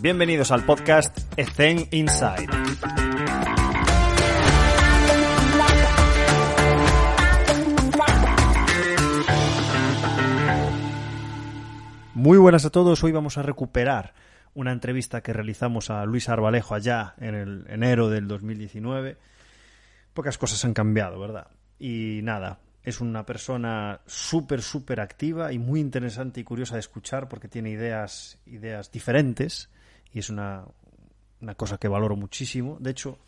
Bienvenidos al podcast Ethen Inside. Muy buenas a todos, hoy vamos a recuperar una entrevista que realizamos a Luis Arbalejo allá en el enero del 2019. Pocas cosas han cambiado, ¿verdad? Y nada, es una persona súper, súper activa y muy interesante y curiosa de escuchar porque tiene ideas, ideas diferentes y es una, una cosa que valoro muchísimo. De hecho,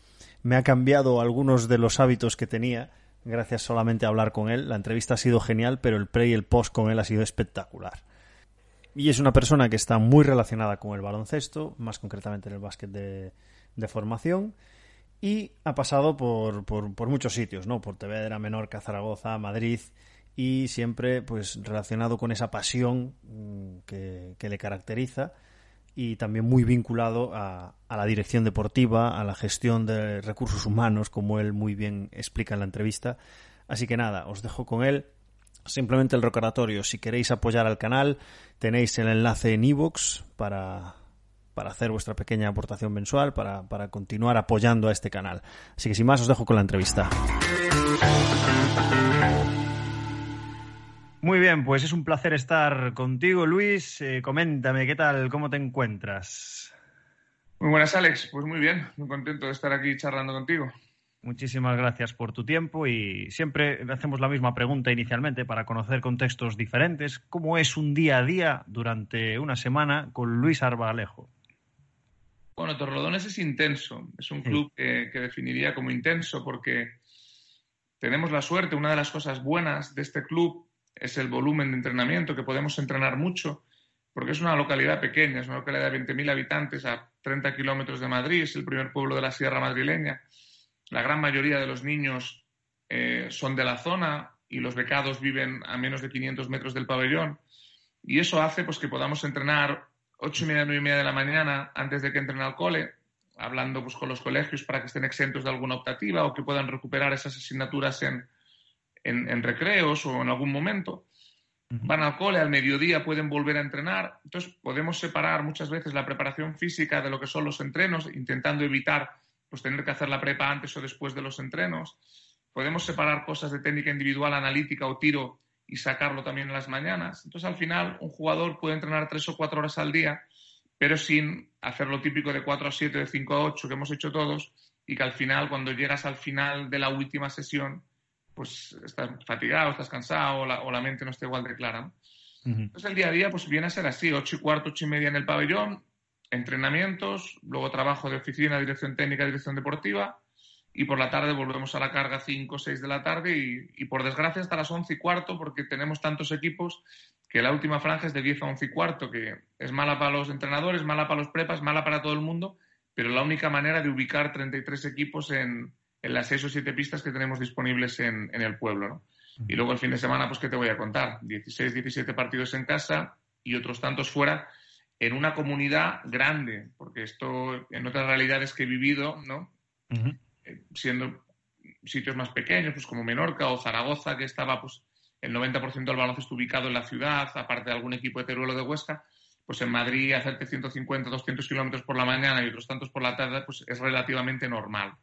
me ha cambiado algunos de los hábitos que tenía gracias solamente a hablar con él. La entrevista ha sido genial, pero el pre y el post con él ha sido espectacular. Y es una persona que está muy relacionada con el baloncesto, más concretamente en el básquet de, de formación, y ha pasado por, por, por, muchos sitios, ¿no? Por Tevedra, Menorca, Zaragoza, Madrid, y siempre pues relacionado con esa pasión mm, que, que le caracteriza y también muy vinculado a, a, la dirección deportiva, a la gestión de recursos humanos, como él muy bien explica en la entrevista. Así que nada, os dejo con él. Simplemente el recordatorio, si queréis apoyar al canal, tenéis el enlace en iVoox para, para hacer vuestra pequeña aportación mensual, para, para continuar apoyando a este canal. Así que sin más, os dejo con la entrevista. Muy bien, pues es un placer estar contigo, Luis. Eh, coméntame, ¿qué tal? ¿Cómo te encuentras? Muy buenas, Alex. Pues muy bien, muy contento de estar aquí charlando contigo. Muchísimas gracias por tu tiempo y siempre hacemos la misma pregunta inicialmente para conocer contextos diferentes. ¿Cómo es un día a día durante una semana con Luis Arbalejo? Bueno, Torrelodones es intenso. Es un club que, que definiría como intenso porque tenemos la suerte, una de las cosas buenas de este club es el volumen de entrenamiento, que podemos entrenar mucho, porque es una localidad pequeña, es una localidad de 20.000 habitantes a 30 kilómetros de Madrid, es el primer pueblo de la Sierra Madrileña. La gran mayoría de los niños eh, son de la zona y los becados viven a menos de 500 metros del pabellón. Y eso hace pues, que podamos entrenar ocho y media, nueve y media de la mañana antes de que entren al cole, hablando pues, con los colegios para que estén exentos de alguna optativa o que puedan recuperar esas asignaturas en, en, en recreos o en algún momento. Van al cole, al mediodía pueden volver a entrenar. Entonces, podemos separar muchas veces la preparación física de lo que son los entrenos, intentando evitar pues, tener que hacer la prepa antes o después de los entrenos. Podemos separar cosas de técnica individual, analítica o tiro y sacarlo también en las mañanas. Entonces, al final, un jugador puede entrenar tres o cuatro horas al día, pero sin hacer lo típico de 4 a 7, de 5 a 8 que hemos hecho todos, y que al final, cuando llegas al final de la última sesión, pues estás fatigado, estás cansado o la, o la mente no está igual de clara. Uh -huh. Entonces el día a día pues viene a ser así, ocho y cuarto, ocho y media en el pabellón, entrenamientos, luego trabajo de oficina, dirección técnica, dirección deportiva y por la tarde volvemos a la carga 5 o 6 de la tarde y, y, por desgracia hasta las 11 y cuarto porque tenemos tantos equipos que la última franja es de 10 a 11 y cuarto, que es mala para los entrenadores, mala para los prepas, mala para todo el mundo, pero la única manera de ubicar 33 equipos en las seis o siete pistas que tenemos disponibles en, en el pueblo. ¿no? Y luego el fin de semana, pues, ¿qué te voy a contar? 16, 17 partidos en casa y otros tantos fuera en una comunidad grande, porque esto en otras realidades que he vivido, ¿no? Uh -huh. Siendo sitios más pequeños, pues como Menorca o Zaragoza, que estaba, pues, el 90% del baloncesto ubicado en la ciudad, aparte de algún equipo de Teruel o de Huesca, pues en Madrid hacerte 150, 200 kilómetros por la mañana y otros tantos por la tarde, pues es relativamente normal.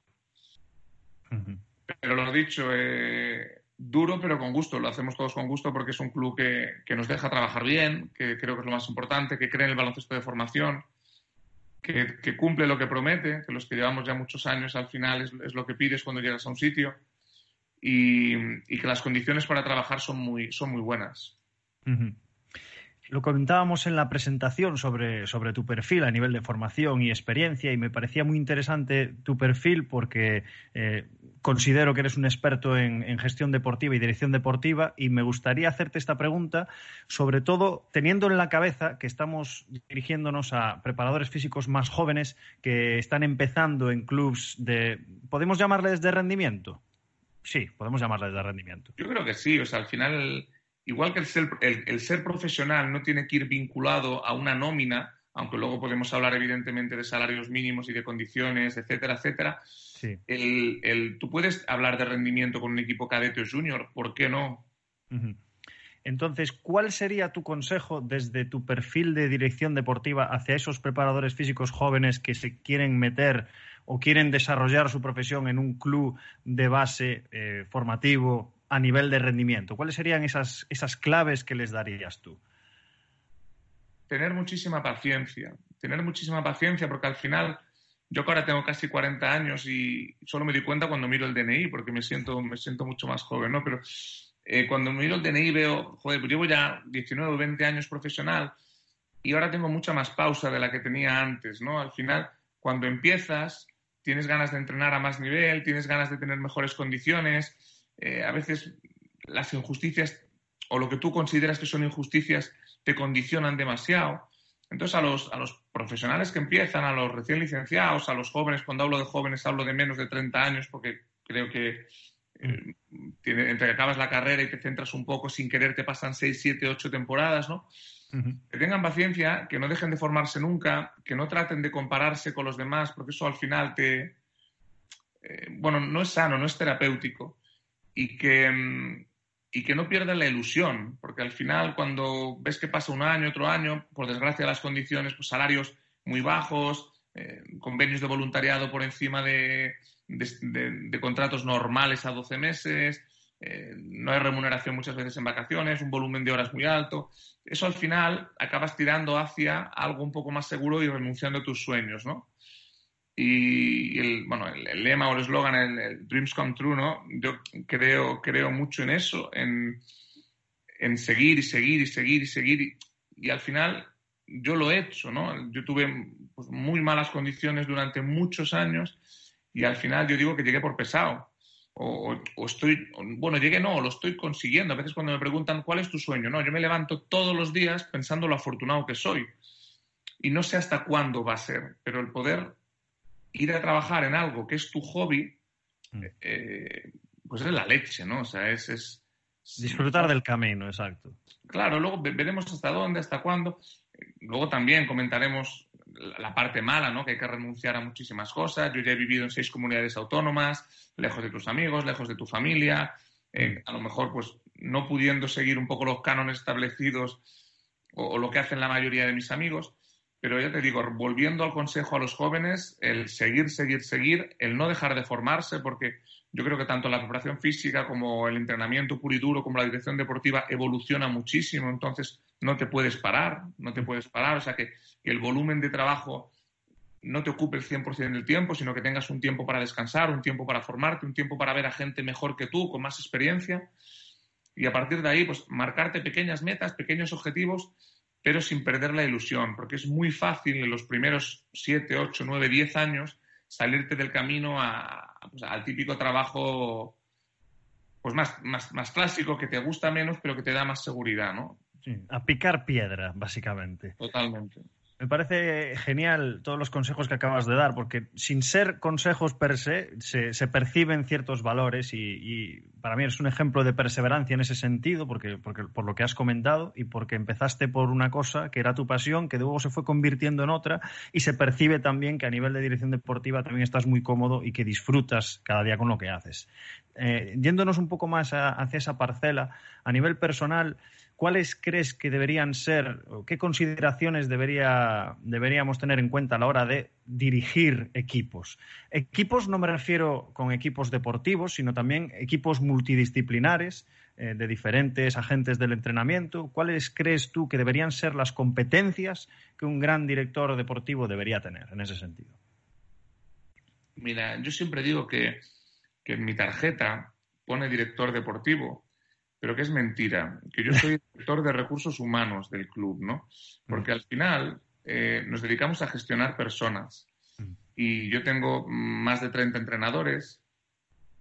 Pero lo dicho, eh, duro pero con gusto, lo hacemos todos con gusto porque es un club que, que, nos deja trabajar bien, que creo que es lo más importante, que cree en el baloncesto de formación, que, que cumple lo que promete, que los que llevamos ya muchos años al final es, es lo que pides cuando llegas a un sitio y, y, que las condiciones para trabajar son muy, son muy buenas. Uh -huh. Lo comentábamos en la presentación sobre, sobre, tu perfil a nivel de formación y experiencia y me parecía muy interesante tu perfil porque eh, considero que eres un experto en, en, gestión deportiva y dirección deportiva y me gustaría hacerte esta pregunta, sobre todo teniendo en la cabeza que estamos dirigiéndonos a preparadores físicos más jóvenes que están empezando en clubs de, ¿podemos llamarles de rendimiento? Sí, podemos llamarles de rendimiento. Yo creo que sí, o sea, al final igual que el ser, el, el ser, profesional no tiene que ir vinculado a una nómina, aunque luego podemos hablar evidentemente de salarios mínimos y de condiciones, etcétera, etcétera. Sí. El, el, tú puedes hablar de rendimiento con un equipo cadete o junior, ¿por qué no? Entonces, ¿cuál sería tu consejo desde tu perfil de dirección deportiva hacia esos preparadores físicos jóvenes que se quieren meter o quieren desarrollar su profesión en un club de base eh, formativo a nivel de rendimiento? ¿Cuáles serían esas, esas claves que les darías tú? Tener muchísima paciencia, tener muchísima paciencia porque al final yo que ahora tengo casi 40 años y solo me di cuenta cuando miro el DNI porque me siento, me siento mucho más joven, ¿no? Pero eh, cuando miro el DNI veo, joder, pues llevo ya 19 o 20 años profesional y ahora tengo mucha más pausa de la que tenía antes, ¿no? Al final, cuando empiezas, tienes ganas de entrenar a más nivel, tienes ganas de tener mejores condiciones, eh, a veces las injusticias o lo que tú consideras que son injusticias te condicionan demasiado. Entonces, a los, a los profesionales que empiezan, a los recién licenciados, a los jóvenes, cuando hablo de jóvenes hablo de menos de 30 años porque creo que eh, entre que acabas la carrera y te centras un poco sin querer te pasan 6, 7, 8 temporadas, ¿no? Que tengan paciencia, que no dejen de formarse nunca, que no traten de compararse con los demás, porque eso al final te... Eh, bueno, no es sano, no es terapéutico. Y que, mm, y que no pierdan la ilusión, porque al final cuando ves que pasa un año, otro año, por desgracia las condiciones, pues salarios muy bajos, eh, convenios de voluntariado por encima de, de, contratos normales a 12 meses, eh, no hay remuneración muchas veces en vacaciones, un volumen de horas muy alto. Eso al final acabas tirando hacia algo un poco más seguro y renunciando a tus sueños, ¿no? Y el, bueno, el, lema o el eslogan, el, Dreams Come True, ¿no? Yo creo, creo mucho en eso, en, en seguir y seguir y seguir y seguir. Y, al final yo lo he hecho, ¿no? Yo tuve pues, muy malas condiciones durante muchos años y al final yo digo que llegué por pesado. O, estoy, bueno, llegué no, lo estoy consiguiendo. A veces cuando me preguntan cuál es tu sueño, no, yo me levanto todos los días pensando lo afortunado que soy. Y no sé hasta cuándo va a ser, pero el poder ir a trabajar en algo que es tu hobby, mm. eh, pues es la leche, ¿no? O sea, es, es Disfrutar del camino, exacto. Claro, luego veremos hasta dónde, hasta cuándo. Luego también comentaremos la parte mala, ¿no? Que hay que renunciar a muchísimas cosas. Yo ya he vivido en seis comunidades autónomas, lejos de tus amigos, lejos de tu familia, eh, a lo mejor pues no pudiendo seguir un poco los cánones establecidos o, lo que hacen la mayoría de mis amigos. Pero ya te digo, volviendo al consejo a los jóvenes, el seguir, seguir, seguir, el no dejar de formarse, porque yo creo que tanto la preparación física como el entrenamiento puro y duro, como la dirección deportiva, evoluciona muchísimo. Entonces, no te puedes parar, no te puedes parar. O sea que, el volumen de trabajo no te ocupe el 100% del tiempo, sino que tengas un tiempo para descansar, un tiempo para formarte, un tiempo para ver a gente mejor que tú, con más experiencia. Y a partir de ahí, pues marcarte pequeñas metas, pequeños objetivos, pero sin perder la ilusión, porque es muy fácil en los primeros 7, 8, 9, 10 años salirte del camino pues, al típico trabajo pues más, más, más clásico, que te gusta menos, pero que te da más seguridad, ¿no? a picar piedra, básicamente. Totalmente. Me parece genial todos los consejos que acabas de dar, porque sin ser consejos per se, se, perciben ciertos valores y, para mí es un ejemplo de perseverancia en ese sentido, porque, porque, por lo que has comentado y porque empezaste por una cosa que era tu pasión, que luego se fue convirtiendo en otra y se percibe también que a nivel de dirección deportiva también estás muy cómodo y que disfrutas cada día con lo que haces. Eh, yéndonos un poco más hacia esa parcela, a nivel personal, ¿cuáles crees que deberían ser o qué consideraciones debería, deberíamos tener en cuenta a la hora de dirigir equipos? Equipos no me refiero con equipos deportivos, sino también equipos multidisciplinares eh, de diferentes agentes del entrenamiento. ¿Cuáles crees tú que deberían ser las competencias que un gran director deportivo debería tener en ese sentido? Mira, yo siempre digo que, que en mi tarjeta pone director deportivo pero que es mentira, que yo soy director de recursos humanos del club, ¿no? Porque al final eh, nos dedicamos a gestionar personas y yo tengo más de 30 entrenadores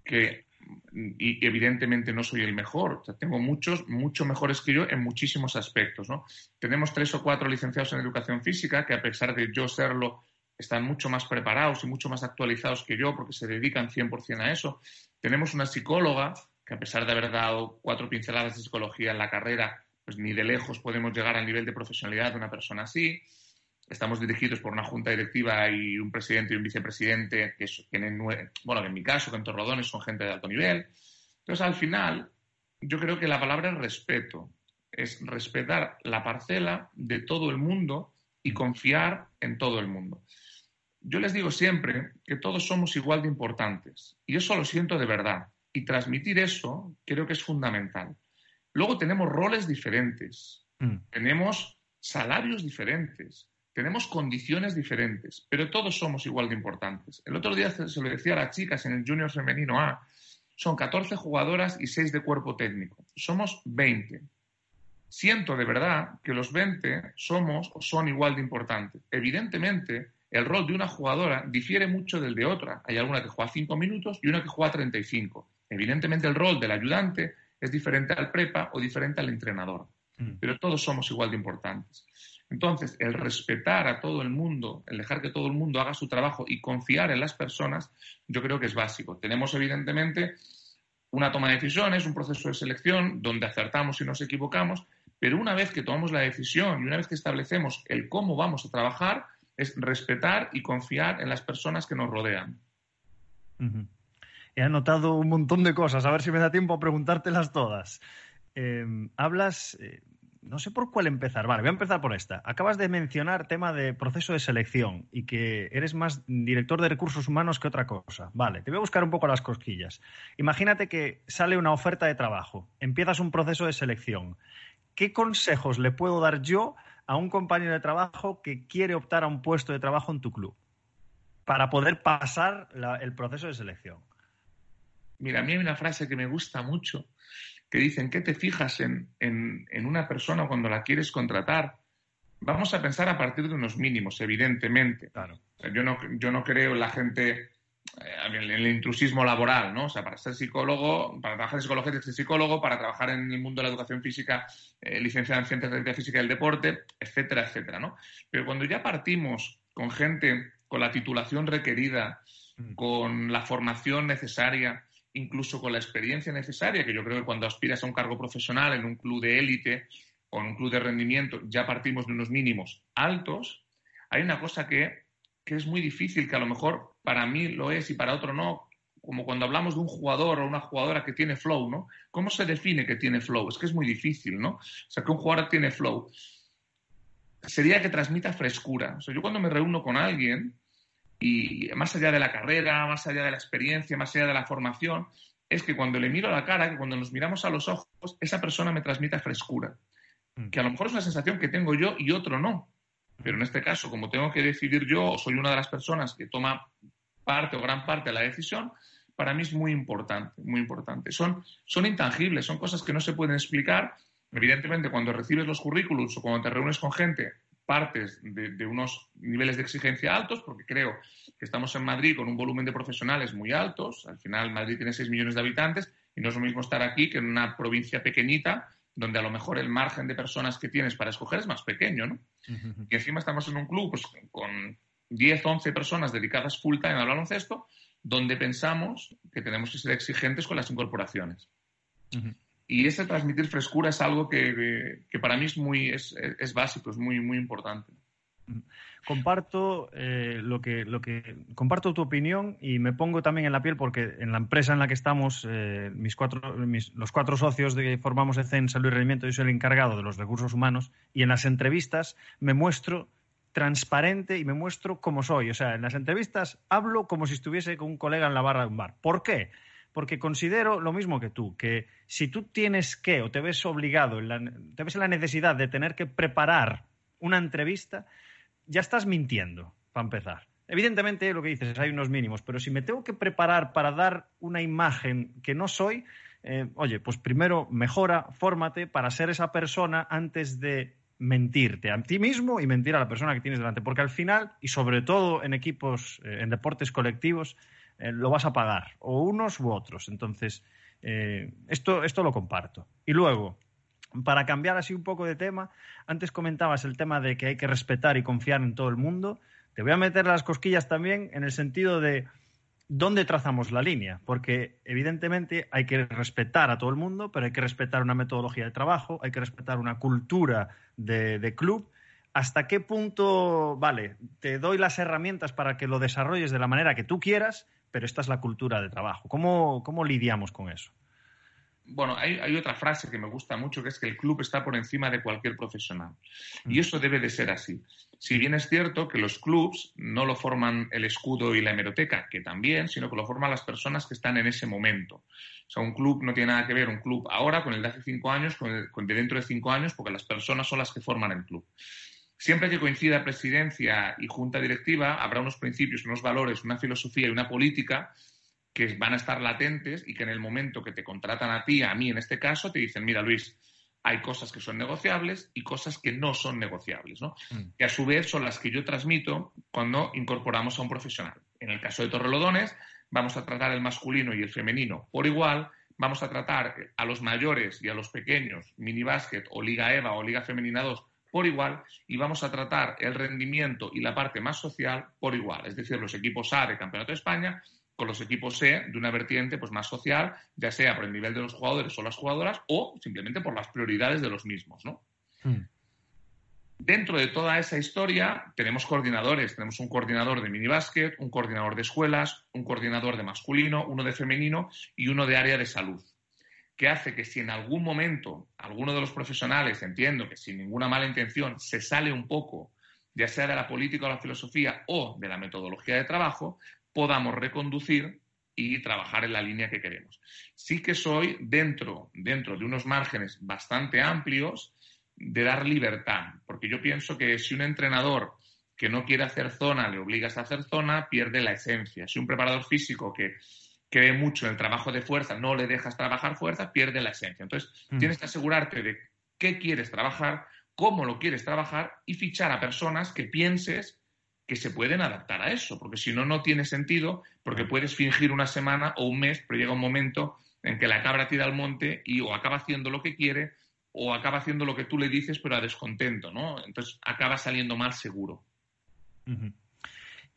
que y evidentemente no soy el mejor, tengo muchos, mucho mejores que yo en muchísimos aspectos, ¿no? Tenemos tres o cuatro licenciados en educación física que a pesar de yo serlo, están mucho más preparados y mucho más actualizados que yo porque se dedican 100% a eso. Tenemos una psicóloga que a pesar de haber dado cuatro pinceladas de psicología en la carrera, pues ni de lejos podemos llegar al nivel de profesionalidad de una persona así. Estamos dirigidos por una junta directiva y un presidente y un vicepresidente que tienen, bueno, en mi caso, que en Torrodones son gente de alto nivel. Entonces, al final, yo creo que la palabra es respeto. es respetar la parcela de todo el mundo y confiar en todo el mundo. Yo les digo siempre que todos somos igual de importantes y eso lo siento de verdad y transmitir eso creo que es fundamental. Luego tenemos roles diferentes, mm. tenemos salarios diferentes, tenemos condiciones diferentes, pero todos somos igual de importantes. El otro día se lo decía a las chicas en el Junior Femenino A, son 14 jugadoras y 6 de cuerpo técnico. Somos 20. Siento de verdad que los 20 somos o son igual de importantes. Evidentemente, el rol de una jugadora difiere mucho del de otra. Hay alguna que juega 5 minutos y una que juega 35. Evidentemente, el rol del ayudante es diferente al prepa o diferente al entrenador. Mm. Pero todos somos igual de importantes. Entonces, el respetar a todo el mundo, el dejar que todo el mundo haga su trabajo y confiar en las personas, yo creo que es básico. Tenemos, evidentemente, una toma de decisiones, un proceso de selección donde acertamos y nos equivocamos, pero una vez que tomamos la decisión y una vez que establecemos el cómo vamos a trabajar, es respetar y confiar en las personas que nos rodean. He anotado un montón de cosas, a ver si me da tiempo a preguntártelas todas. Eh, hablas, eh, no sé por cuál empezar. Vale, voy a empezar por esta. Acabas de mencionar tema de proceso de selección y que eres más director de recursos humanos que otra cosa. Vale, te voy a buscar un poco las cosquillas. Imagínate que sale una oferta de trabajo, empiezas un proceso de selección. ¿Qué consejos le puedo dar yo a un compañero de trabajo que quiere optar a un puesto de trabajo en tu club para poder pasar el proceso de selección? Mira, a mí hay una frase que me gusta mucho que dicen, ¿qué te fijas en, una persona cuando la quieres contratar? Vamos a pensar a partir de unos mínimos, evidentemente. Claro. yo, no, yo no creo en la gente, eh, en el intrusismo laboral, ¿no? O sea, para ser psicólogo, para trabajar en psicología tienes que ser psicólogo, para trabajar en el mundo de la educación física, eh, licenciado en ciencias de la física y el deporte, etcétera, etcétera, ¿no? Pero cuando ya partimos con gente con la titulación requerida, mm. con la formación necesaria, incluso con la experiencia necesaria, que yo creo que cuando aspiras a un cargo profesional en un club de élite o en un club de rendimiento ya partimos de unos mínimos altos, hay una cosa que, es muy difícil, que a lo mejor para mí lo es y para otro no, como cuando hablamos de un jugador o una jugadora que tiene flow, ¿no? ¿Cómo se define que tiene flow? Es que es muy difícil, ¿no? O sea, que un jugador tiene flow. Sería que transmita frescura. O sea, yo cuando me reúno con alguien, y más allá de la carrera, más allá de la experiencia, más allá de la formación, es que cuando le miro a la cara, que cuando nos miramos a los ojos, esa persona me transmite frescura. Mm. Que a lo mejor es una sensación que tengo yo y otro no. Pero en este caso, como tengo que decidir yo, o soy una de las personas que toma parte o gran parte de la decisión, para mí es muy importante, muy importante. Son, son intangibles, son cosas que no se pueden explicar. Evidentemente, cuando recibes los currículos o cuando te reúnes con gente, partes de, unos niveles de exigencia altos, porque creo que estamos en Madrid con un volumen de profesionales muy altos. Al final, Madrid tiene 6 millones de habitantes y no es lo mismo estar aquí que en una provincia pequeñita, donde a lo mejor el margen de personas que tienes para escoger es más pequeño, ¿no? Y encima estamos en un club pues, con 10, 11 personas dedicadas full time al baloncesto, donde pensamos que tenemos que ser exigentes con las incorporaciones. Y ese transmitir frescura es algo que, para mí es, muy, es, básico, es muy, muy importante. Comparto eh, lo, que, lo que comparto tu opinión y me pongo también en la piel porque en la empresa en la que estamos, eh, mis cuatro, los cuatro socios que formamos ECEN Salud y Rendimiento, yo soy el encargado de los recursos humanos y en las entrevistas me muestro transparente y me muestro como soy. O sea, en las entrevistas hablo como si estuviese con un colega en la barra de un bar. ¿Por qué? Porque considero lo mismo que tú, que si tú tienes que o te ves obligado, te ves en la necesidad de tener que preparar una entrevista, ya estás mintiendo, para empezar. Evidentemente, lo que dices, hay unos mínimos, pero si me tengo que preparar para dar una imagen que no soy, eh, oye, pues primero mejora, fórmate para ser esa persona antes de mentirte a ti mismo y mentir a la persona que tienes delante. Porque al final, y sobre todo en equipos, eh, en deportes colectivos, eh, lo vas a pagar, o unos u otros. Entonces, eh, esto, esto lo comparto. Y luego, para cambiar así un poco de tema, antes comentabas el tema de que hay que respetar y confiar en todo el mundo. Te voy a meter las cosquillas también en el sentido de dónde trazamos la línea, porque evidentemente hay que respetar a todo el mundo, pero hay que respetar una metodología de trabajo, hay que respetar una cultura de, de club. ¿Hasta qué punto, vale, te doy las herramientas para que lo desarrolles de la manera que tú quieras, pero esta es la cultura de trabajo. ¿Cómo, lidiamos con eso? bueno, hay, hay, otra frase que me gusta mucho, que es que el club está por encima de cualquier profesional. Y mm. eso debe de ser así. Si bien es cierto que los clubs no lo forman el escudo y la hemeroteca, que también, sino que lo forman las personas que están en ese momento. O sea, un club no tiene nada que ver un club ahora con el de hace cinco años, con el de dentro de cinco años, porque las personas son las que forman el club. Siempre que coincida presidencia y junta directiva, habrá unos principios, unos valores, una filosofía y una política que van a estar latentes y que en el momento que te contratan a ti, a mí en este caso, te dicen, mira Luis, hay cosas que son negociables y cosas que no son negociables, ¿no? Mm. Que a su vez son las que yo transmito cuando incorporamos a un profesional. En el caso de Torrelodones, vamos a tratar el masculino y el femenino por igual, vamos a tratar a los mayores y a los pequeños, mini básquet o Liga EVA o Liga Femenina 2 por igual y vamos a tratar el rendimiento y la parte más social por igual, es decir, los equipos A de Campeonato de España con los equipos C de una vertiente pues, más social, ya sea por el nivel de los jugadores o las jugadoras o simplemente por las prioridades de los mismos. ¿no? Hmm. Dentro de toda esa historia tenemos coordinadores. Tenemos un coordinador de minibásquet, un coordinador de escuelas, un coordinador de masculino, uno de femenino y uno de área de salud. Que hace que si en algún momento alguno de los profesionales, entiendo que sin ninguna mala intención, se sale un poco, ya sea de la política o la filosofía o de la metodología de trabajo, podamos reconducir y trabajar en la línea que queremos. Sí que soy dentro, dentro de unos márgenes bastante amplios de dar libertad, porque yo pienso que si un entrenador que no quiere hacer zona le obligas a hacer zona, pierde la esencia. Si un preparador físico que cree mucho en el trabajo de fuerza no le dejas trabajar fuerza, pierde la esencia. Entonces, mm. tienes que asegurarte de qué quieres trabajar, cómo lo quieres trabajar y fichar a personas que pienses que se pueden adaptar a eso, porque si no, no tiene sentido, porque puedes fingir una semana o un mes, pero llega un momento en que la cabra tira al monte y o acaba haciendo lo que quiere o acaba haciendo lo que tú le dices, pero a descontento, ¿no? Entonces acaba saliendo mal seguro.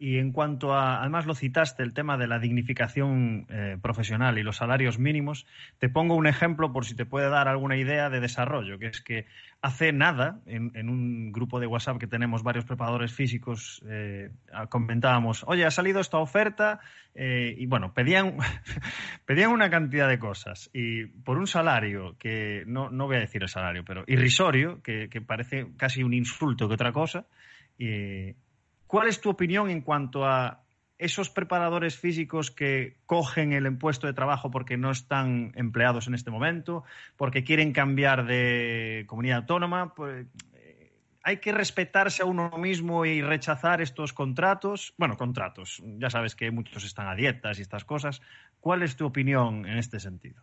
Y en cuanto a, además lo citaste, el tema de la dignificación eh, profesional y los salarios mínimos, te pongo un ejemplo por si te puede dar alguna idea de desarrollo, que es que hace nada, en, un grupo de WhatsApp que tenemos varios preparadores físicos, eh, comentábamos, oye, ha salido esta oferta eh, y bueno, pedían, pedían una cantidad de cosas. Y por un salario que, no, no voy a decir el salario, pero irrisorio, que, que parece casi un insulto que otra cosa, y ¿Cuál es tu opinión en cuanto a esos preparadores físicos que cogen el impuesto de trabajo porque no están empleados en este momento, porque quieren cambiar de comunidad autónoma? Pues, eh, ¿Hay que respetarse a uno mismo y rechazar estos contratos? Bueno, contratos. Ya sabes que muchos están a dietas y estas cosas. ¿Cuál es tu opinión en este sentido?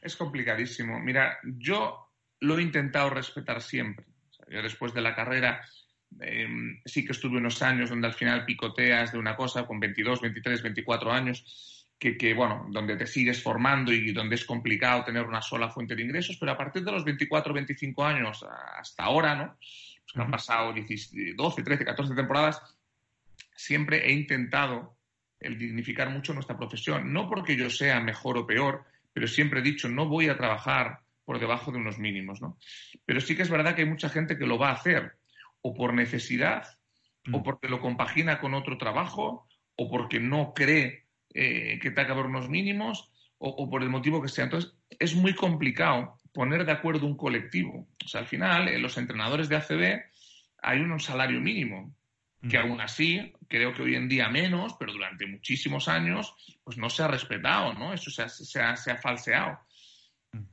Es complicadísimo. Mira, yo lo he intentado respetar siempre. yo después de la carrera Em, sí que estuve unos años donde al final picoteas de una cosa con 22, 23, 24 años, que, bueno, donde te sigues formando y donde es complicado tener una sola fuente de ingresos, pero a partir de los 24, 25 años hasta ahora, ¿no? Pues han pasado 12, 13, 14 temporadas, siempre he intentado el dignificar mucho nuestra profesión. No porque yo sea mejor o peor, pero siempre he dicho, no voy a trabajar por debajo de unos mínimos, ¿no? Pero sí que es verdad que hay mucha gente que lo va a hacer o por necesidad, o mm. porque lo compagina con otro trabajo, o porque no cree eh, que tenga que haber unos mínimos, o, por el motivo que sea. Entonces, es muy complicado poner de acuerdo un colectivo. O sea, al final, en los entrenadores de ACB hay un salario mínimo, que mm. aún así, creo que hoy en día menos, pero durante muchísimos años, pues no se ha respetado, ¿no? Eso se ha falseado.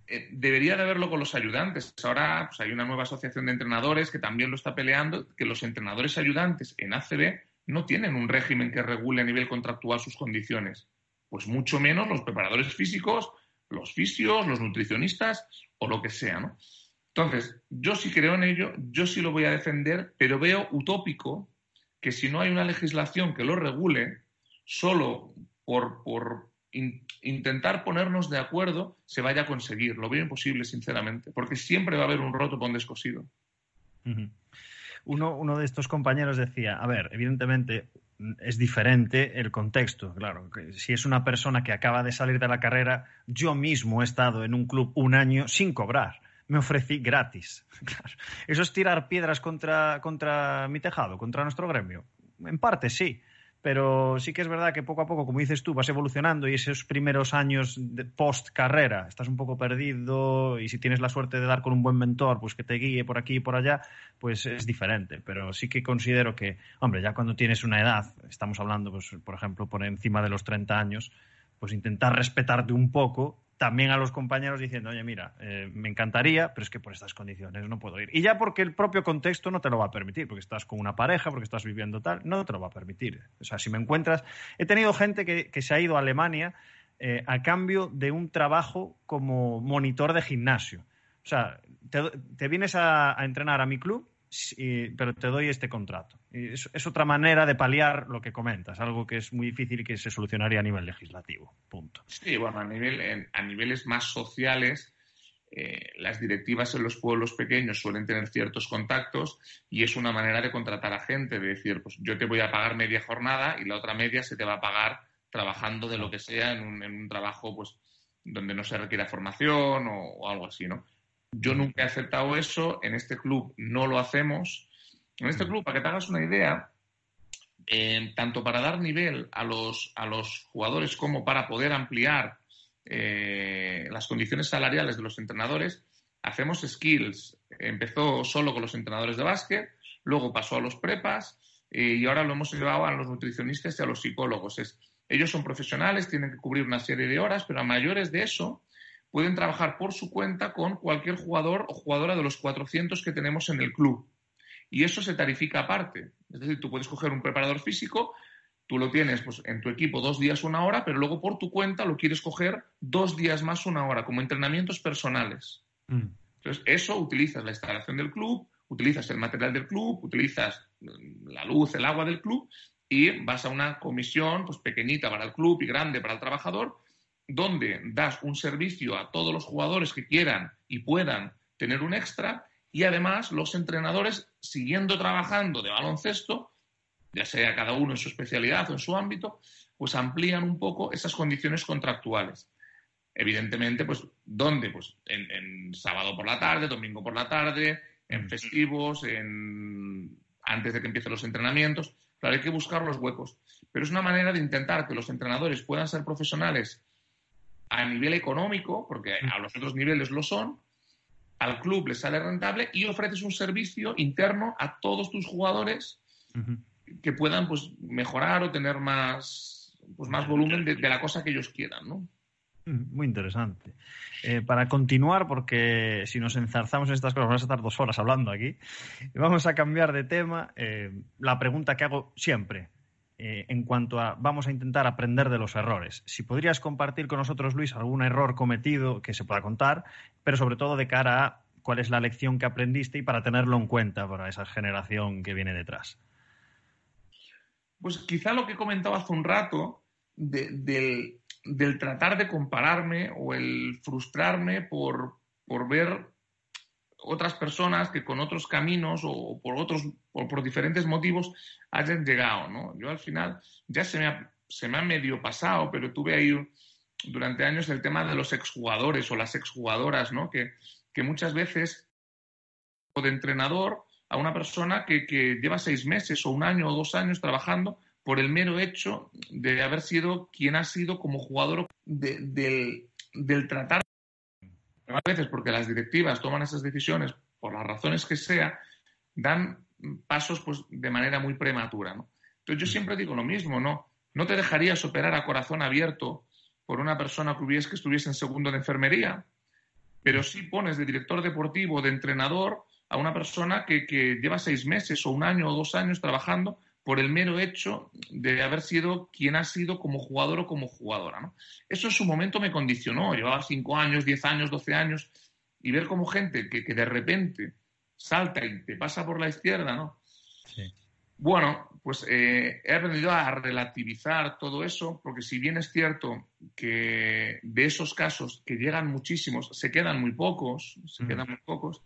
Eh, debería de haberlo con los ayudantes. Ahora pues, hay una nueva asociación de entrenadores que también lo está peleando, que los entrenadores ayudantes en ACB no tienen un régimen que regule a nivel contractual sus condiciones. Pues mucho menos los preparadores físicos, los fisios, los nutricionistas o lo que sea, ¿no? Entonces, yo sí creo en ello, yo sí lo voy a defender, pero veo utópico que si no hay una legislación que lo regule, solo por, por intentar ponernos de acuerdo se vaya a conseguir. Lo veo imposible, sinceramente, porque siempre va a haber un roto con descosido. uno, uno de estos compañeros decía, a ver, evidentemente es diferente el contexto. Claro, si es una persona que acaba de salir de la carrera, yo mismo he estado en un club un año sin cobrar. Me ofrecí gratis. Eso es tirar piedras contra, contra mi tejado, contra nuestro gremio. En parte sí, pero sí que es verdad que poco a poco, como dices tú, vas evolucionando y esos primeros años de post carrera estás un poco perdido y si tienes la suerte de dar con un buen mentor, pues que te guíe por aquí y por allá, pues es diferente. Pero sí que considero que, hombre, ya cuando tienes una edad, estamos hablando, pues, por ejemplo, por encima de los 30 años, pues intentar respetarte un poco también a los compañeros diciendo, oye, mira, eh, me encantaría, pero es que por estas condiciones no puedo ir. Y ya porque el propio contexto no te lo va a permitir, porque estás con una pareja, porque estás viviendo tal, no te lo va a permitir. O sea, si me encuentras, he tenido gente que, se ha ido a Alemania eh, a cambio de un trabajo como monitor de gimnasio. O sea, te, vienes a entrenar a mi club pero te doy este contrato. Es, es, otra manera de paliar lo que comentas, algo que es muy difícil y que se solucionaría a nivel legislativo. Punto. Sí, bueno, a, nivel, a niveles más sociales, eh, las directivas en los pueblos pequeños suelen tener ciertos contactos y es una manera de contratar a gente, de decir, pues yo te voy a pagar media jornada y la otra media se te va a pagar trabajando de lo que sea en un, en un trabajo pues donde no se requiera formación o algo así, ¿no? Yo nunca he aceptado eso, en este club no lo hacemos. En este club, para que te hagas una idea, tanto para dar nivel a los, a los jugadores como para poder ampliar eh, las condiciones salariales de los entrenadores, hacemos skills. Empezó solo con los entrenadores de básquet, luego pasó a los prepas eh, y ahora lo hemos llevado a los nutricionistas y a los psicólogos. Es, ellos son profesionales, tienen que cubrir una serie de horas, pero a mayores de eso pueden trabajar por su cuenta con cualquier jugador o jugadora de los 400 que tenemos en el club. Y eso se tarifica aparte. Es decir, tú puedes coger un preparador físico, tú lo tienes pues, en tu equipo dos días, una hora, pero luego por tu cuenta lo quieres coger dos días más, una hora, como entrenamientos personales. Mm. Entonces, eso utilizas la instalación del club, utilizas el material del club, utilizas la luz, el agua del club y vas a una comisión pues, pequeñita para el club y grande para el trabajador donde das un servicio a todos los jugadores que quieran y puedan tener un extra y además los entrenadores siguiendo trabajando de baloncesto, ya sea cada uno en su especialidad o en su ámbito, pues amplían un poco esas condiciones contractuales. Evidentemente, pues, ¿dónde? Pues en, sábado por la tarde, domingo por la tarde, en festivos, en... antes de que empiecen los entrenamientos. Claro, hay que buscar los huecos. Pero es una manera de intentar que los entrenadores puedan ser profesionales a nivel económico, porque a los otros niveles lo son, al club le sale rentable y ofreces un servicio interno a todos tus jugadores que puedan pues, mejorar o tener más, pues, más volumen de, la cosa que ellos quieran, ¿no? Muy interesante. Eh, para continuar, porque si nos enzarzamos en estas cosas, vamos a estar dos horas hablando aquí. Vamos a cambiar de tema. Eh, la pregunta que hago siempre: eh, en cuanto a vamos a intentar aprender de los errores. Si podrías compartir con nosotros, Luis, algún error cometido que se pueda contar, pero sobre todo de cara a cuál es la lección que aprendiste y para tenerlo en cuenta para esa generación que viene detrás. Pues quizá lo que he comentado hace un rato del, tratar de compararme o el frustrarme por, por ver otras personas que con otros caminos o por otros o por diferentes motivos hayan llegado, ¿no? Yo al final ya se me ha, se me ha medio pasado, pero tuve ahí durante años el tema de los exjugadores o las exjugadoras, ¿no? Que, que muchas veces o de entrenador a una persona que, que, lleva seis meses o un año o dos años trabajando por el mero hecho de haber sido quien ha sido como jugador del, del tratar a veces porque las directivas toman esas decisiones por las razones que sea, dan pasos pues, de manera muy prematura. ¿no? Entonces yo siempre digo lo mismo, ¿no? No te dejarías operar a corazón abierto por una persona que, hubiese, que estuviese en segundo de enfermería, pero sí pones de director deportivo, de entrenador, a una persona que, que lleva seis meses o un año o dos años trabajando por el mero hecho de haber sido quien ha sido como jugador o como jugadora. ¿no? Eso en su momento me condicionó. Llevaba cinco años, diez años, doce años, y ver como gente que, de repente salta y te pasa por la izquierda, ¿no? Bueno, pues eh, he aprendido a relativizar todo eso, porque si bien es cierto que de esos casos que llegan muchísimos, se quedan muy pocos, se quedan muy pocos,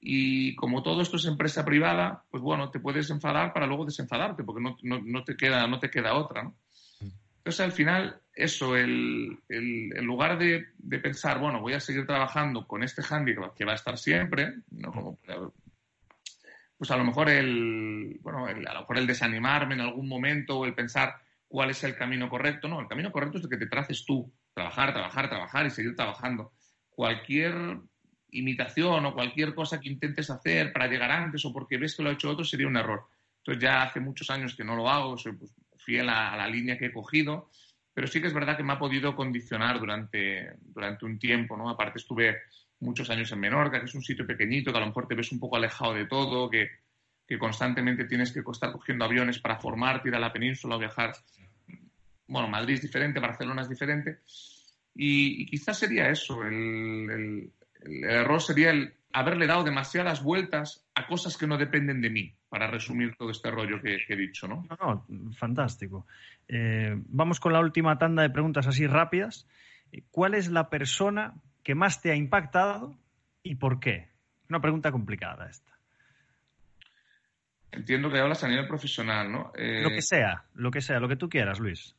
y como todo esto es empresa privada, pues bueno, te puedes enfadar para luego desenfadarte, porque no, no, te, queda, no te queda otra. ¿no? Entonces, al final, eso, el, el en lugar de, de, pensar, bueno, voy a seguir trabajando con este handicap que va a estar siempre, ¿no? como, pues a lo mejor el, bueno, a lo mejor el desanimarme en algún momento o el pensar cuál es el camino correcto. No, el camino correcto es el que te traces tú. Trabajar, trabajar, trabajar y seguir trabajando. Cualquier imitación o cualquier cosa que intentes hacer para llegar antes o porque ves que lo ha hecho otro sería un error. Entonces ya hace muchos años que no lo hago, soy pues, fiel a, la línea que he cogido, pero sí que es verdad que me ha podido condicionar durante, durante un tiempo, ¿no? Aparte estuve muchos años en Menorca, que es un sitio pequeñito, que a lo mejor te ves un poco alejado de todo, que, constantemente tienes que estar cogiendo aviones para formarte, ir a la península o viajar. Bueno, Madrid es diferente, Barcelona es diferente. Y, quizás sería eso, el, el, error sería el haberle dado demasiadas vueltas a cosas que no dependen de mí, para resumir todo este rollo que, he dicho, ¿no? No, fantástico. Eh, vamos con la última tanda de preguntas así rápidas. ¿Cuál es la persona que más te ha impactado y por qué? Una pregunta complicada esta. Entiendo que hablas a nivel profesional, ¿no? Eh, lo que sea, lo que sea, lo que tú quieras, Luis.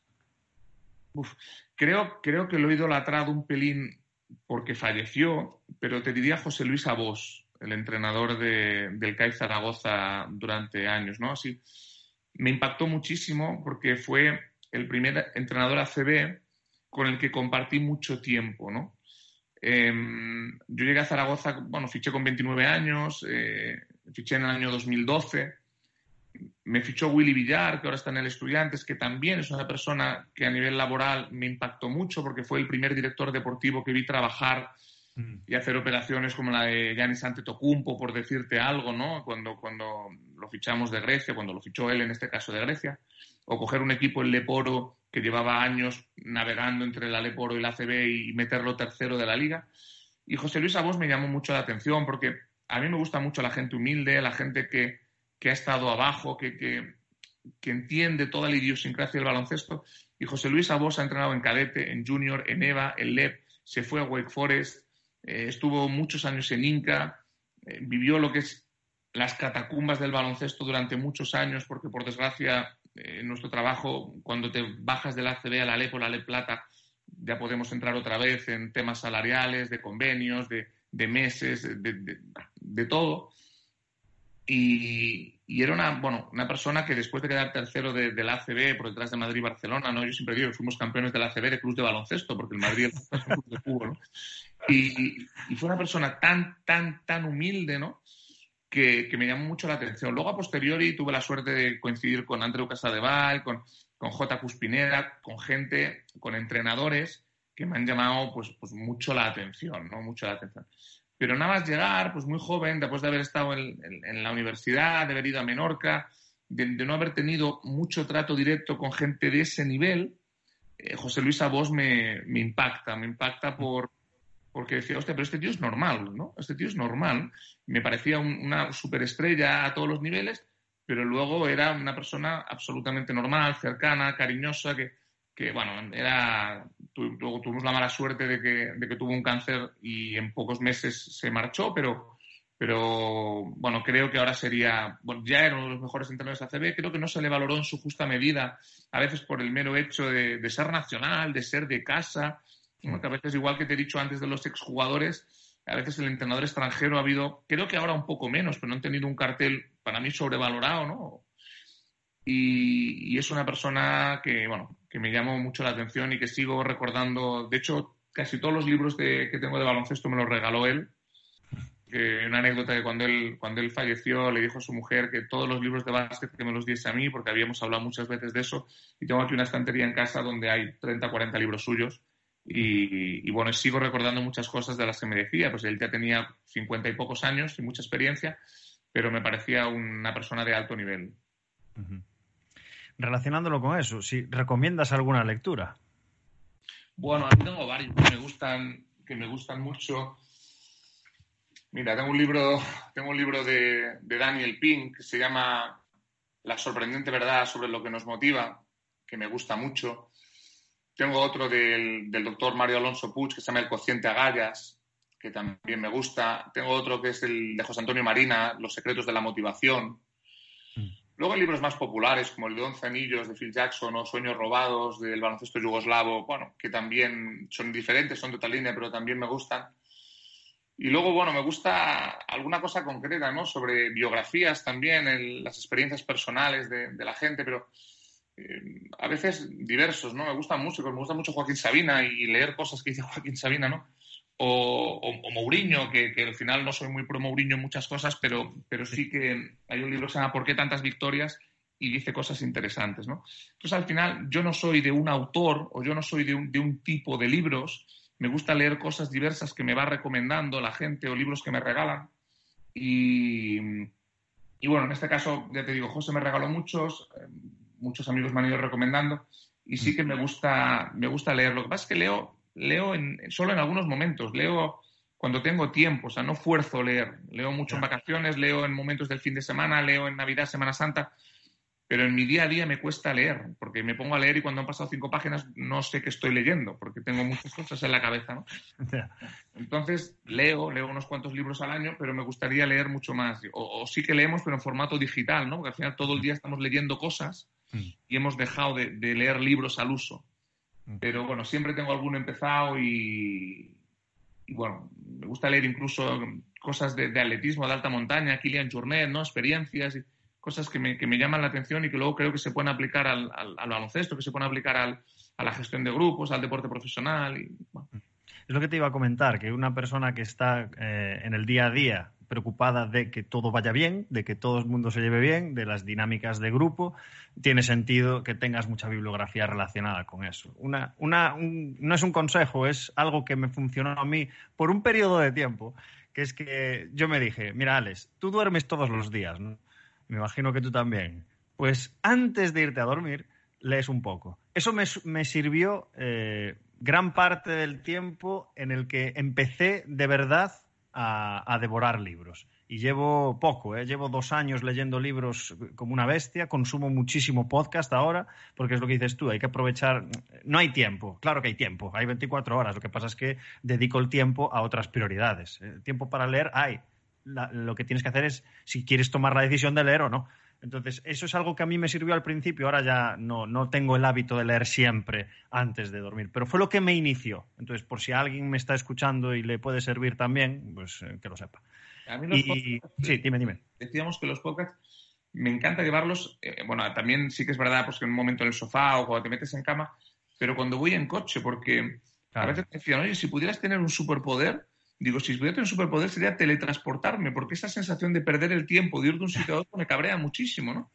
creo, creo que lo he idolatrado un pelín porque falleció, pero te diría José Luis Abos, el entrenador del CAI Zaragoza durante años, ¿no? Así, me impactó muchísimo porque fue el primer entrenador ACB con el que compartí mucho tiempo, ¿no? Em, yo llegué a Zaragoza, bueno, fiché con 29 años, eh, fiché en el año 2012. Me fichó Willy Villar, que ahora está en el Estudiantes, que también es una persona que a nivel laboral me impactó mucho porque fue el primer director deportivo que vi trabajar mm. y hacer operaciones como la de Giannis Antetokounmpo, por decirte algo, ¿no? Cuando, cuando lo fichamos de Grecia, cuando lo fichó él en este caso de Grecia, o coger un equipo en Leporo que llevaba años navegando entre el Aleporo y la CB y meterlo tercero de la liga. Y José Luis Abos me llamó mucho la atención porque a mí me gusta mucho la gente humilde, la gente que, ha estado abajo, que, que, entiende toda la idiosincrasia del baloncesto. Y José Luis Abos ha entrenado en cadete, en junior, en EVA, en LEP, se fue a Wake Forest, eh, estuvo muchos años en Inca, eh, vivió lo que es las catacumbas del baloncesto durante muchos años, porque por desgracia en nuestro trabajo, cuando te bajas del ACB a la LEP o la LEP Plata, ya podemos entrar otra vez en temas salariales, de convenios, de, meses, de, todo. Y, era una, bueno, una persona que después de quedar tercero de, del ACB por detrás de Madrid y Barcelona, ¿no? yo siempre digo que fuimos campeones del ACB de club de baloncesto, porque el Madrid es un club de fútbol, ¿no? y, y, fue una persona tan, tan, tan humilde, ¿no? que, me llamó mucho la atención. Luego, a posteriori, tuve la suerte de coincidir con Andreu Casadeval, con, con J. Cuspinera, con gente, con entrenadores que me han llamado pues, pues mucho la atención, ¿no? Mucho la atención. Pero nada más llegar, pues muy joven, después de haber estado en, la universidad, de haber ido a Menorca, de, no haber tenido mucho trato directo con gente de ese nivel, eh, José Luis Abos me, me impacta, me impacta por, porque decía, hostia, pero este tío es normal, ¿no? Este tío es normal. Me parecía una superestrella a todos los niveles, pero luego era una persona absolutamente normal, cercana, cariñosa, que, que bueno, era. luego tuvimos la mala suerte de que, de que tuvo un cáncer y en pocos meses se marchó, pero, pero bueno, creo que ahora sería, bueno, ya era uno de los mejores entrenadores de ACB, creo que no se le valoró en su justa medida, a veces por el mero hecho de, de ser nacional, de ser de casa, porque a veces, igual que te he dicho antes de los exjugadores, a veces el entrenador extranjero ha habido, creo que ahora un poco menos, pero no han tenido un cartel para mí sobrevalorado, ¿no? Y, es una persona que, bueno, que me llamó mucho la atención y que sigo recordando. De hecho, casi todos los libros que tengo de baloncesto me los regaló él. Una anécdota que cuando él, cuando él falleció le dijo a su mujer que todos los libros de básquet que me los diese a mí, porque habíamos hablado muchas veces de eso, y tengo aquí una estantería en casa donde hay 30, 40 libros suyos y, bueno, sigo recordando muchas cosas de las que me decía, pues él ya tenía cincuenta y pocos años y mucha experiencia, pero me parecía una persona de alto nivel. Relacionándolo con eso, si recomiendas alguna lectura. Bueno, a tengo varios que me gustan, que me gustan mucho. Mira, tengo un libro, tengo un libro de, Daniel Pink que se llama La sorprendente verdad sobre lo que nos motiva, que me gusta mucho. Tengo otro del, doctor Mario Alonso Puig que se llama El cociente agallas, que también me gusta. Tengo otro que es el de José Antonio Marina, Los secretos de la motivación. Luego hay libros más populares como el de Once Anillos de Phil Jackson o Sueños robados del baloncesto yugoslavo, bueno, que también son diferentes, son de otra línea, pero también me gustan. Y luego, bueno, me gusta alguna cosa concreta, ¿no? Sobre biografías también, las experiencias personales de, la gente, pero eh, a veces diversos, ¿no? Me gustan mucho, me gusta mucho Joaquín Sabina y leer cosas que dice Joaquín Sabina, ¿no? O, o, Mourinho, que, al final no soy muy pro Mourinho en muchas cosas, pero, pero sí que hay un libro que se llama ¿Por qué tantas victorias? y dice cosas interesantes, ¿no? Entonces, al final, yo no soy de un autor o yo no soy de un, de un tipo de libros, me gusta leer cosas diversas que me va recomendando la gente o libros que me regalan. Y, y bueno, en este caso, ya te digo, José me regaló muchos, eh, muchos amigos me han ido recomendando y sí que me gusta, me gusta leer. Lo que pasa es que leo, leo en, solo en algunos momentos, leo cuando tengo tiempo, o sea, no fuerzo leer. Leo mucho en vacaciones, leo en momentos del fin de semana, leo en Navidad, Semana Santa, pero en mi día a día me cuesta leer, porque me pongo a leer y cuando han pasado cinco páginas no sé qué estoy leyendo, porque tengo muchas cosas en la cabeza, ¿no? Entonces, leo, leo unos cuantos libros al año, pero me gustaría leer mucho más. O, sí que leemos, pero en formato digital, ¿no? Porque al final todo el día estamos leyendo cosas mm. y hemos dejado de, leer libros al uso. Pero bueno, siempre tengo alguno empezado y, bueno, me gusta leer incluso cosas de, atletismo, de alta montaña, Kilian Jornet, ¿no? Experiencias. Y, cosas que me, que me, llaman la atención y que luego creo que se pueden aplicar al, al, baloncesto, que se pueden aplicar al, a la gestión de grupos, al deporte profesional. Y, Es lo que te iba a comentar, que una persona que está eh, en el día a día preocupada de que todo vaya bien, de que todo el mundo se lleve bien, de las dinámicas de grupo, tiene sentido que tengas mucha bibliografía relacionada con eso. Una, una, no es un consejo, es algo que me funcionó a mí por un periodo de tiempo, que es que yo me dije, mira, Alex, tú duermes todos los días, me imagino que tú también, pues antes de irte a dormir, lees un poco. Eso me, sirvió eh, gran parte del tiempo en el que empecé de verdad a, devorar libros. Y llevo poco, ¿eh? llevo dos años leyendo libros como una bestia, consumo muchísimo podcast ahora, porque es lo que dices tú, hay que aprovechar, no hay tiempo, claro que hay tiempo, hay 24 horas, lo que pasa es que dedico el tiempo a otras prioridades. El tiempo para leer hay, lo que tienes que hacer es si quieres tomar la decisión de leer o no. Entonces, eso es algo que a mí me sirvió al principio, ahora ya no, no tengo el hábito de leer siempre antes de dormir, pero fue lo que me inició. Entonces, por si alguien me está escuchando y le puede servir también, pues eh, que lo sepa. A mí los sí, dime, dime. Decíamos que los podcasts me encanta llevarlos, eh, bueno, también sí que es verdad, pues que en un momento en el sofá o cuando te metes en cama, pero cuando voy en coche, porque a veces me decían, oye, si pudieras tener un superpoder, Digo, si pudiera tener un superpoder sería teletransportarme, porque esa sensación de perder el tiempo, de ir de un sitio a otro, me cabrea muchísimo, ¿no?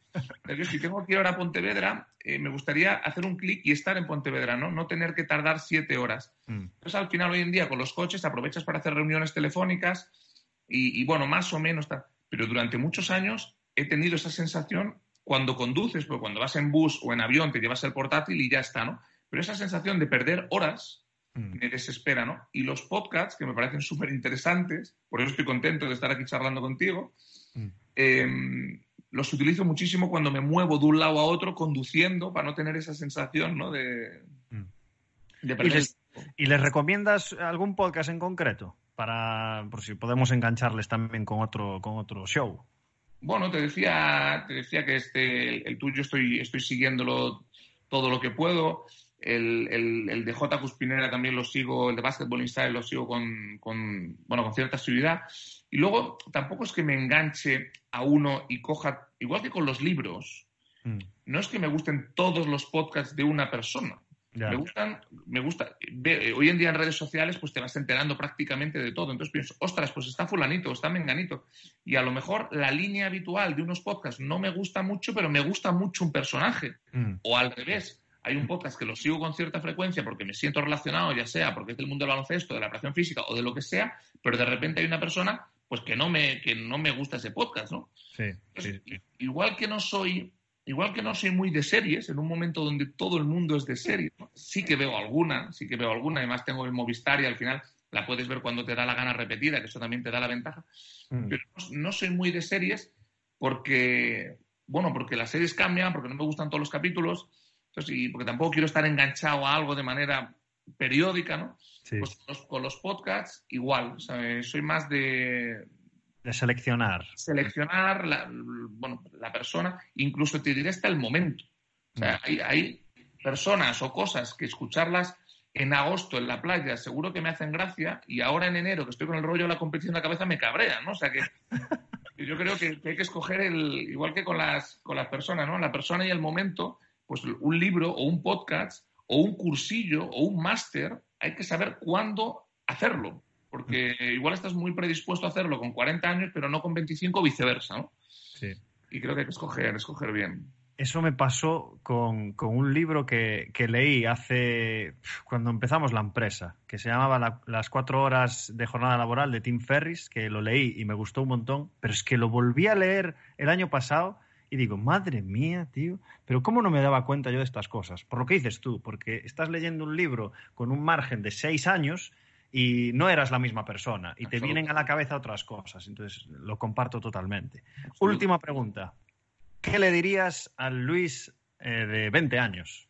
si tengo que ir ahora a Pontevedra, eh, me gustaría hacer un clic y estar en Pontevedra, ¿no? No tener que tardar siete horas. Mm. Entonces, al final, hoy en día, con los coches, aprovechas para hacer reuniones telefónicas y, bueno, más o menos. Pero durante muchos años he tenido esa sensación cuando conduces, porque cuando vas en bus o en avión te llevas el portátil y ya está, ¿no? Pero esa sensación de perder horas. Me desespera, ¿no? Y los podcasts, que me parecen súper interesantes, por eso estoy contento de estar aquí charlando contigo, mm. em, los utilizo muchísimo cuando me muevo de un lado a otro conduciendo para no tener esa sensación, ¿no? De, mm. ¿Y, les, ¿Y les recomiendas algún podcast en concreto? Para, por si podemos engancharles también con otro, con otro show. Bueno, te decía, te decía que este, el, tuyo estoy, estoy siguiéndolo todo lo que puedo. El, el, de J. Cuspinera también lo sigo, el de Basketball Inside lo sigo con, con, bueno, con cierta asiduidad. Y luego tampoco es que me enganche a uno y coja, igual que con los libros, mm. no es que me gusten todos los podcasts de una persona. Me gustan, me gusta. hoy en día en redes sociales, pues te vas enterando prácticamente de todo. Entonces pienso, ostras, pues está fulanito, está menganito. Y a lo mejor la línea habitual de unos podcasts no me gusta mucho, pero me gusta mucho un personaje. Mm. O al revés hay un podcast que lo sigo con cierta frecuencia porque me siento relacionado, ya sea porque es del mundo del baloncesto, de la operación física o de lo que sea, pero de repente hay una persona pues que no me, que no me gusta ese podcast, ¿no? Sí, sí, Igual que no soy, igual que no soy muy de series, en un momento donde todo el mundo es de series, sí que veo alguna, sí que veo alguna, además tengo el Movistar y al final la puedes ver cuando te da la gana repetida, que eso también te da la ventaja. Mm. Pero no soy muy de series porque, bueno, porque las series cambian, porque no me gustan todos los capítulos, porque tampoco quiero estar enganchado a algo de manera periódica, ¿no? Pues con los, podcasts igual, soy más de... De seleccionar. Seleccionar la, bueno, la persona, incluso te diré hasta el momento. O sea, mm. hay, hay, personas o cosas que escucharlas en agosto en la playa seguro que me hacen gracia y ahora en enero que estoy con el rollo de la competición en la cabeza me cabrea, ¿no? O sea que yo creo que, hay que escoger el, igual que con las, con las personas, ¿no? La persona y el momento, pues un libro o un podcast o un cursillo o un máster, hay que saber cuándo hacerlo, porque igual estás muy predispuesto a hacerlo con 40 años, pero no con 25 o viceversa, ¿no? Sí. Y creo que hay que escoger, escoger bien eso me pasó con, un libro que, leí hace cuando empezamos la empresa, que se llamaba Las cuatro horas de jornada laboral de Tim Ferris, que lo leí y me gustó un montón, pero es que lo volví a leer el año pasado y digo, madre mía, tío, pero ¿cómo no me daba cuenta yo de estas cosas? Por lo que dices tú, porque estás leyendo un libro con un margen de seis años y no eras la misma persona y te vienen a la cabeza otras cosas. Entonces, lo comparto totalmente. Última pregunta. ¿Qué le dirías al Luis eh, de 20 años?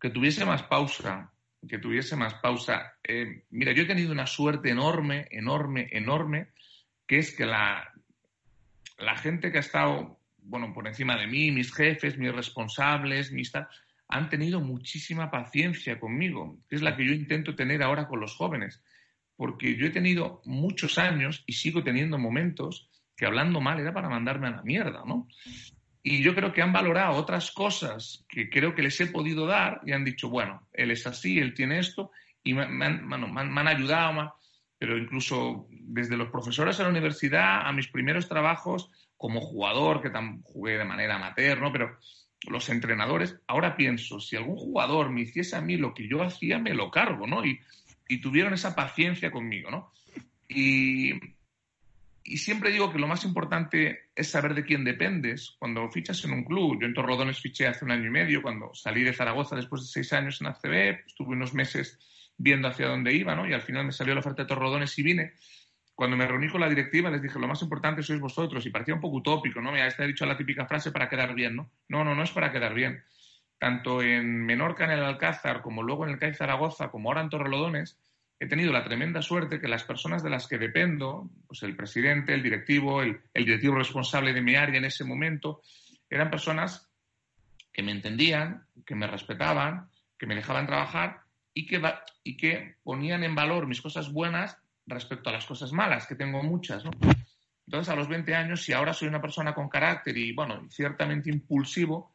Que tuviese más pausa, que tuviese más pausa. Eh, mira, yo he tenido una suerte enorme, enorme, enorme, que es que la, la gente que ha estado, bueno, por encima de mí, mis jefes, mis responsables, mis han tenido muchísima paciencia conmigo, que es la que yo intento tener ahora con los jóvenes, porque yo he tenido muchos años y sigo teniendo momentos que hablando mal era para mandarme a la mierda, ¿no? Y yo creo que han valorado otras cosas que creo que les he podido dar y han dicho, bueno, él es así, él tiene esto, y me, han, ayudado, pero incluso desde los profesores a la universidad, a mis primeros trabajos como jugador, que tan, jugué de manera amateur, ¿no? Pero los entrenadores, ahora pienso, si algún jugador me hiciese a mí lo que yo hacía, me lo cargo, ¿no? Y, y tuvieron esa paciencia conmigo, ¿no? Y, y siempre digo que lo más importante es saber de quién dependes. Cuando fichas en un club, yo en Torrodones fiché hace un año y medio, cuando salí de Zaragoza después de seis años en ACB, estuve unos meses viendo hacia dónde iba, ¿no? Y al final me salió la oferta de Torrodones y vine. Cuando me reuní con la directiva les dije, lo más importante sois vosotros, y parecía un poco utópico, ¿no? Me ha dicho la típica frase para quedar bien, ¿no? No, no, no es para quedar bien. Tanto en Menorca, en el Alcázar, como luego en el CAI Zaragoza, como ahora en Torrelodones, he tenido la tremenda suerte que las personas de las que dependo, pues el presidente, el directivo, el, directivo responsable de mi área en ese momento, eran personas que me entendían, que me respetaban, que me dejaban trabajar y que, y que ponían en valor mis cosas buenas respecto a las cosas malas, que tengo muchas. Entonces, a los 20 años, si ahora soy una persona con carácter y, bueno, ciertamente impulsivo,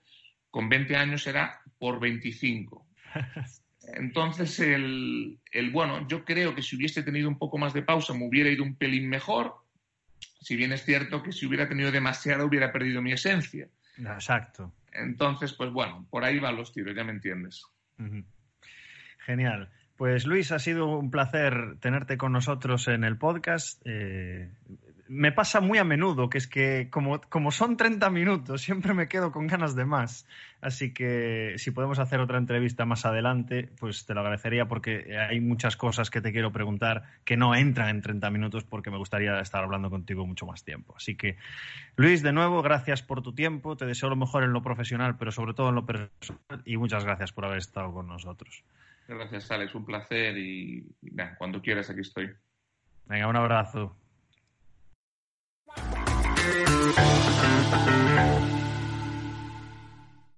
con 20 años era por 25. Entonces, el, bueno, yo creo que si hubiese tenido un poco más de pausa me hubiera ido un pelín mejor, si bien es cierto que si hubiera tenido demasiado hubiera perdido mi esencia. Exacto. Entonces, pues bueno, por ahí van los tiros, ya me entiendes. Genial. Pues Luis, ha sido un placer tenerte con nosotros en el podcast. Eh, me pasa muy a menudo, que es que como, como son 30 minutos, siempre me quedo con ganas de más. Así que si podemos hacer otra entrevista más adelante, pues te lo agradecería porque hay muchas cosas que te quiero preguntar que no entran en 30 minutos porque me gustaría estar hablando contigo mucho más tiempo. Así que, Luis, de nuevo, gracias por tu tiempo. Te deseo lo mejor en lo profesional, pero sobre todo en lo personal. Y muchas gracias por haber estado con nosotros. Gracias, Alex. Un placer y, y cuando quieras aquí estoy. Venga, un abrazo.